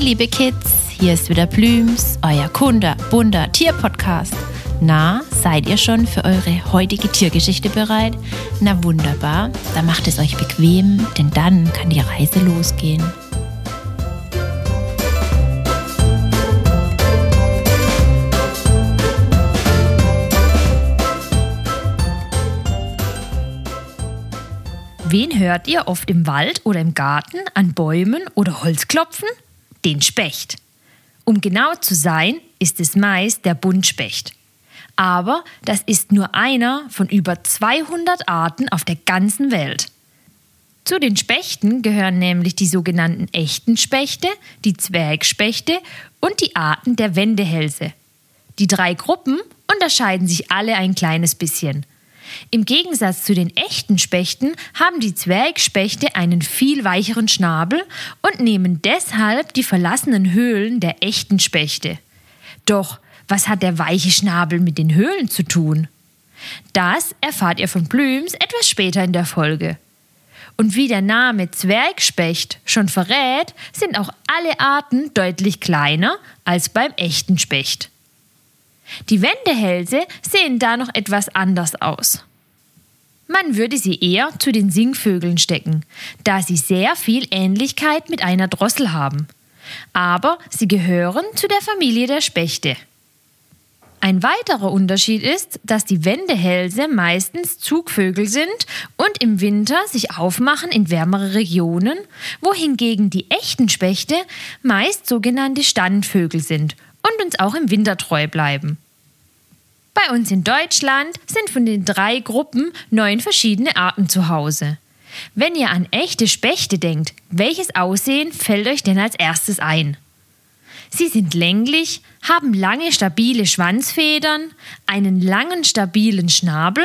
Liebe Kids, hier ist wieder Blüms, euer Kunde, bunter Tierpodcast. Na, seid ihr schon für eure heutige Tiergeschichte bereit? Na wunderbar, dann macht es euch bequem, denn dann kann die Reise losgehen. Wen hört ihr oft im Wald oder im Garten an Bäumen oder Holz klopfen? Den Specht. Um genau zu sein, ist es meist der Buntspecht. Aber das ist nur einer von über 200 Arten auf der ganzen Welt. Zu den Spechten gehören nämlich die sogenannten echten Spechte, die Zwergspechte und die Arten der Wendehälse. Die drei Gruppen unterscheiden sich alle ein kleines bisschen. Im Gegensatz zu den echten Spechten haben die Zwergspechte einen viel weicheren Schnabel und nehmen deshalb die verlassenen Höhlen der echten Spechte. Doch was hat der weiche Schnabel mit den Höhlen zu tun? Das erfahrt ihr von Blüms etwas später in der Folge. Und wie der Name Zwergspecht schon verrät, sind auch alle Arten deutlich kleiner als beim echten Specht. Die Wendehälse sehen da noch etwas anders aus. Man würde sie eher zu den Singvögeln stecken, da sie sehr viel Ähnlichkeit mit einer Drossel haben. Aber sie gehören zu der Familie der Spechte. Ein weiterer Unterschied ist, dass die Wendehälse meistens Zugvögel sind und im Winter sich aufmachen in wärmere Regionen, wohingegen die echten Spechte meist sogenannte Standvögel sind und uns auch im Winter treu bleiben. Bei uns in Deutschland sind von den drei Gruppen neun verschiedene Arten zu Hause. Wenn ihr an echte Spechte denkt, welches Aussehen fällt euch denn als erstes ein? Sie sind länglich, haben lange stabile Schwanzfedern, einen langen stabilen Schnabel,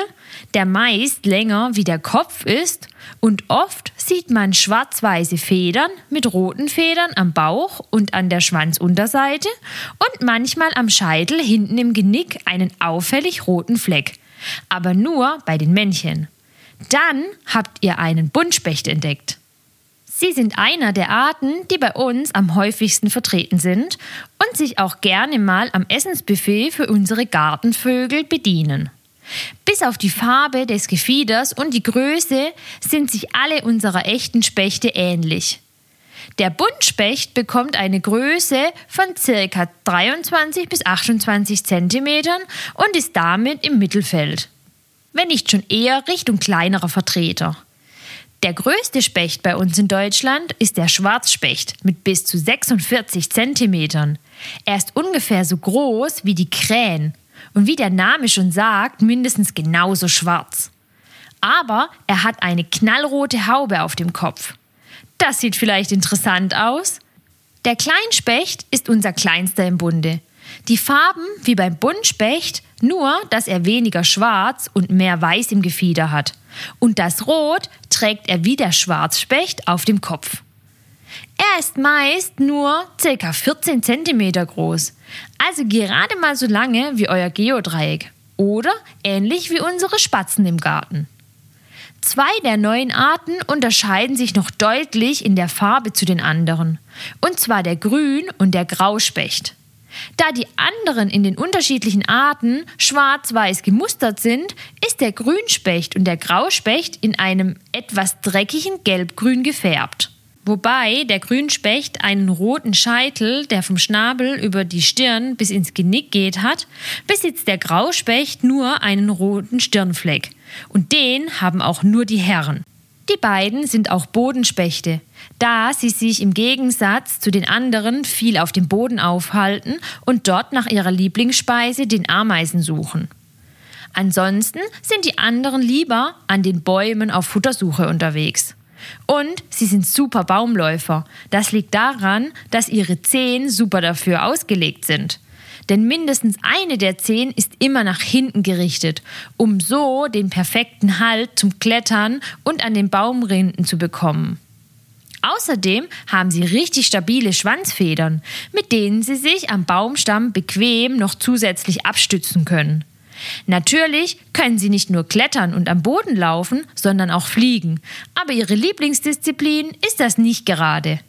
der meist länger wie der Kopf ist, und oft sieht man schwarz-weiße Federn mit roten Federn am Bauch und an der Schwanzunterseite und manchmal am Scheitel hinten im Genick einen auffällig roten Fleck. Aber nur bei den Männchen. Dann habt ihr einen Buntspecht entdeckt. Sie sind einer der Arten, die bei uns am häufigsten vertreten sind und sich auch gerne mal am Essensbuffet für unsere Gartenvögel bedienen. Bis auf die Farbe des Gefieders und die Größe sind sich alle unserer echten Spechte ähnlich. Der Buntspecht bekommt eine Größe von ca. 23 bis 28 cm und ist damit im Mittelfeld. Wenn nicht schon eher Richtung kleinerer Vertreter. Der größte Specht bei uns in Deutschland ist der Schwarzspecht mit bis zu 46 Zentimetern. Er ist ungefähr so groß wie die Krähen und wie der Name schon sagt, mindestens genauso schwarz. Aber er hat eine knallrote Haube auf dem Kopf. Das sieht vielleicht interessant aus. Der Kleinspecht ist unser kleinster im Bunde. Die Farben wie beim Buntspecht, nur dass er weniger schwarz und mehr weiß im Gefieder hat. Und das Rot trägt er wie der Schwarzspecht auf dem Kopf. Er ist meist nur ca. 14 cm groß, also gerade mal so lange wie euer Geodreieck oder ähnlich wie unsere Spatzen im Garten. Zwei der neuen Arten unterscheiden sich noch deutlich in der Farbe zu den anderen, und zwar der Grün- und der Grauspecht. Da die anderen in den unterschiedlichen Arten schwarz-weiß gemustert sind, ist der Grünspecht und der Grauspecht in einem etwas dreckigen Gelbgrün gefärbt. Wobei der Grünspecht einen roten Scheitel, der vom Schnabel über die Stirn bis ins Genick geht, hat, besitzt der Grauspecht nur einen roten Stirnfleck. Und den haben auch nur die Herren. Die beiden sind auch Bodenspechte, da sie sich im Gegensatz zu den anderen viel auf dem Boden aufhalten und dort nach ihrer Lieblingsspeise den Ameisen suchen. Ansonsten sind die anderen lieber an den Bäumen auf Futtersuche unterwegs. Und sie sind super Baumläufer. Das liegt daran, dass ihre Zehen super dafür ausgelegt sind denn mindestens eine der Zehen ist immer nach hinten gerichtet, um so den perfekten Halt zum Klettern und an den Baumrinden zu bekommen. Außerdem haben sie richtig stabile Schwanzfedern, mit denen sie sich am Baumstamm bequem noch zusätzlich abstützen können. Natürlich können sie nicht nur klettern und am Boden laufen, sondern auch fliegen, aber ihre Lieblingsdisziplin ist das nicht gerade.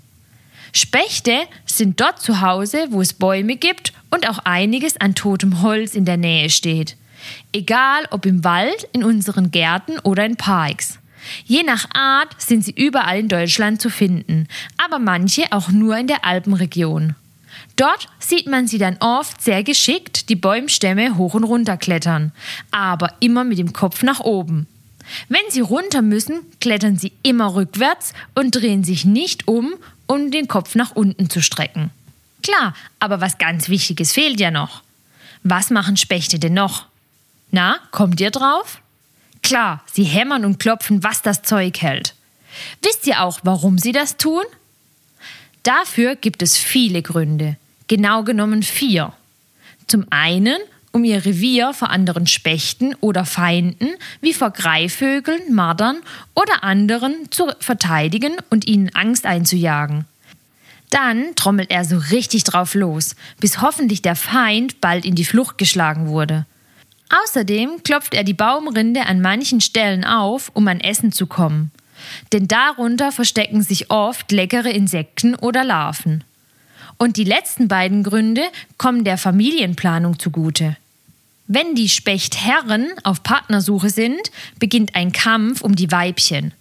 Spechte sind dort zu Hause, wo es Bäume gibt und auch einiges an totem Holz in der Nähe steht. Egal ob im Wald, in unseren Gärten oder in Parks. Je nach Art sind sie überall in Deutschland zu finden, aber manche auch nur in der Alpenregion. Dort sieht man sie dann oft sehr geschickt die Bäumstämme hoch und runter klettern, aber immer mit dem Kopf nach oben. Wenn sie runter müssen, klettern sie immer rückwärts und drehen sich nicht um, um den Kopf nach unten zu strecken. Klar, aber was ganz Wichtiges fehlt ja noch. Was machen Spechte denn noch? Na, kommt ihr drauf? Klar, sie hämmern und klopfen, was das Zeug hält. Wisst ihr auch, warum sie das tun? Dafür gibt es viele Gründe, genau genommen vier. Zum einen, um ihr Revier vor anderen Spechten oder Feinden wie vor Greifvögeln, Mardern oder anderen zu verteidigen und ihnen Angst einzujagen. Dann trommelt er so richtig drauf los, bis hoffentlich der Feind bald in die Flucht geschlagen wurde. Außerdem klopft er die Baumrinde an manchen Stellen auf, um an Essen zu kommen. Denn darunter verstecken sich oft leckere Insekten oder Larven. Und die letzten beiden Gründe kommen der Familienplanung zugute. Wenn die Spechtherren auf Partnersuche sind, beginnt ein Kampf um die Weibchen.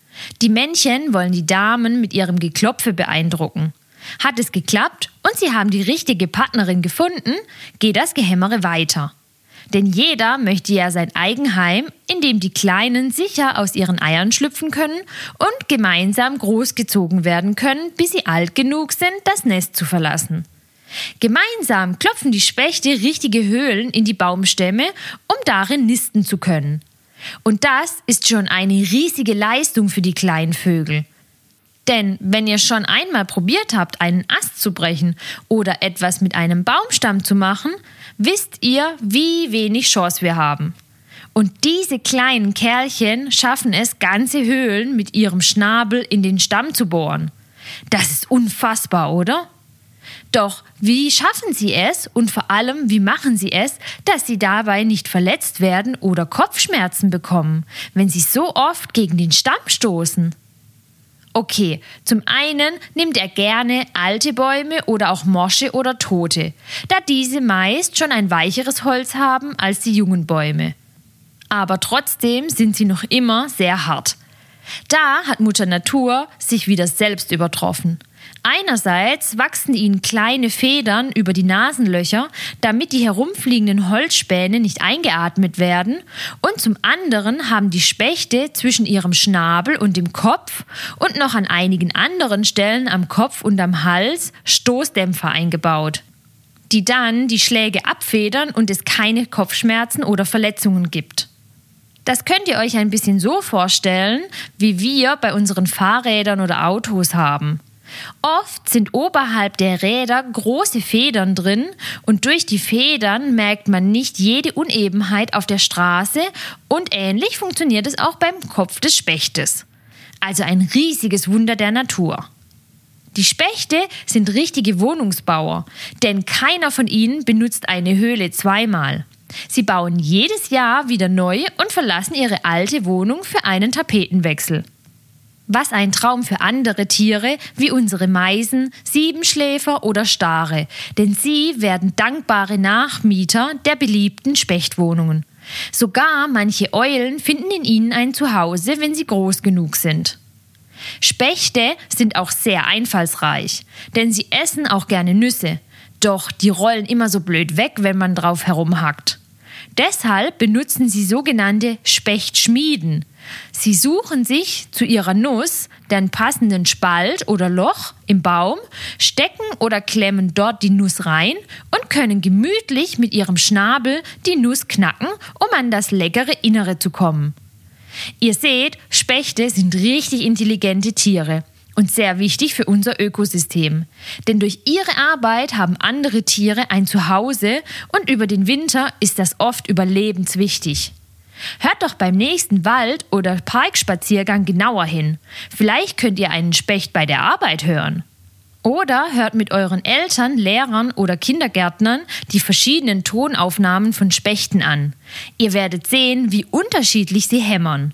Die Männchen wollen die Damen mit ihrem Geklopfe beeindrucken. Hat es geklappt und sie haben die richtige Partnerin gefunden, geht das Gehämmere weiter. Denn jeder möchte ja sein Eigenheim, in dem die Kleinen sicher aus ihren Eiern schlüpfen können und gemeinsam großgezogen werden können, bis sie alt genug sind, das Nest zu verlassen. Gemeinsam klopfen die Spechte richtige Höhlen in die Baumstämme, um darin nisten zu können. Und das ist schon eine riesige Leistung für die kleinen Vögel. Denn wenn ihr schon einmal probiert habt, einen Ast zu brechen oder etwas mit einem Baumstamm zu machen, wisst ihr, wie wenig Chance wir haben. Und diese kleinen Kerlchen schaffen es, ganze Höhlen mit ihrem Schnabel in den Stamm zu bohren. Das ist unfassbar, oder? Doch wie schaffen sie es und vor allem, wie machen sie es, dass sie dabei nicht verletzt werden oder Kopfschmerzen bekommen, wenn sie so oft gegen den Stamm stoßen? Okay, zum einen nimmt er gerne alte Bäume oder auch Mosche oder Tote, da diese meist schon ein weicheres Holz haben als die jungen Bäume. Aber trotzdem sind sie noch immer sehr hart. Da hat Mutter Natur sich wieder selbst übertroffen. Einerseits wachsen ihnen kleine Federn über die Nasenlöcher, damit die herumfliegenden Holzspäne nicht eingeatmet werden, und zum anderen haben die Spechte zwischen ihrem Schnabel und dem Kopf und noch an einigen anderen Stellen am Kopf und am Hals Stoßdämpfer eingebaut, die dann die Schläge abfedern und es keine Kopfschmerzen oder Verletzungen gibt. Das könnt ihr euch ein bisschen so vorstellen, wie wir bei unseren Fahrrädern oder Autos haben. Oft sind oberhalb der Räder große Federn drin und durch die Federn merkt man nicht jede Unebenheit auf der Straße und ähnlich funktioniert es auch beim Kopf des Spechtes. Also ein riesiges Wunder der Natur. Die Spechte sind richtige Wohnungsbauer, denn keiner von ihnen benutzt eine Höhle zweimal. Sie bauen jedes Jahr wieder neu und verlassen ihre alte Wohnung für einen Tapetenwechsel. Was ein Traum für andere Tiere wie unsere Meisen, Siebenschläfer oder Stare, denn sie werden dankbare Nachmieter der beliebten Spechtwohnungen. Sogar manche Eulen finden in ihnen ein Zuhause, wenn sie groß genug sind. Spechte sind auch sehr einfallsreich, denn sie essen auch gerne Nüsse, doch die rollen immer so blöd weg, wenn man drauf herumhackt. Deshalb benutzen sie sogenannte Spechtschmieden. Sie suchen sich zu ihrer Nuss den passenden Spalt oder Loch im Baum, stecken oder klemmen dort die Nuss rein und können gemütlich mit ihrem Schnabel die Nuss knacken, um an das leckere Innere zu kommen. Ihr seht, Spechte sind richtig intelligente Tiere und sehr wichtig für unser Ökosystem. Denn durch ihre Arbeit haben andere Tiere ein Zuhause und über den Winter ist das oft überlebenswichtig. Hört doch beim nächsten Wald- oder Parkspaziergang genauer hin. Vielleicht könnt ihr einen Specht bei der Arbeit hören. Oder hört mit euren Eltern, Lehrern oder Kindergärtnern die verschiedenen Tonaufnahmen von Spechten an. Ihr werdet sehen, wie unterschiedlich sie hämmern.